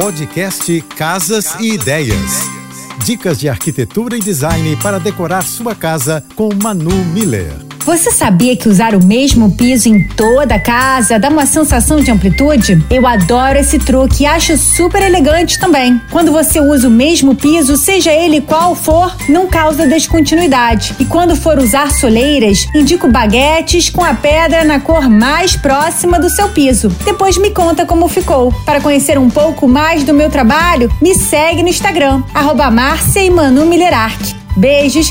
Podcast Casas e Ideias. Dicas de arquitetura e design para decorar sua casa com Manu Miller. Você sabia que usar o mesmo piso em toda a casa dá uma sensação de amplitude? Eu adoro esse truque e acho super elegante também. Quando você usa o mesmo piso, seja ele qual for, não causa descontinuidade. E quando for usar soleiras, indico baguetes com a pedra na cor mais próxima do seu piso. Depois me conta como ficou. Para conhecer um pouco mais do meu trabalho, me segue no Instagram, arroba Manu Beijos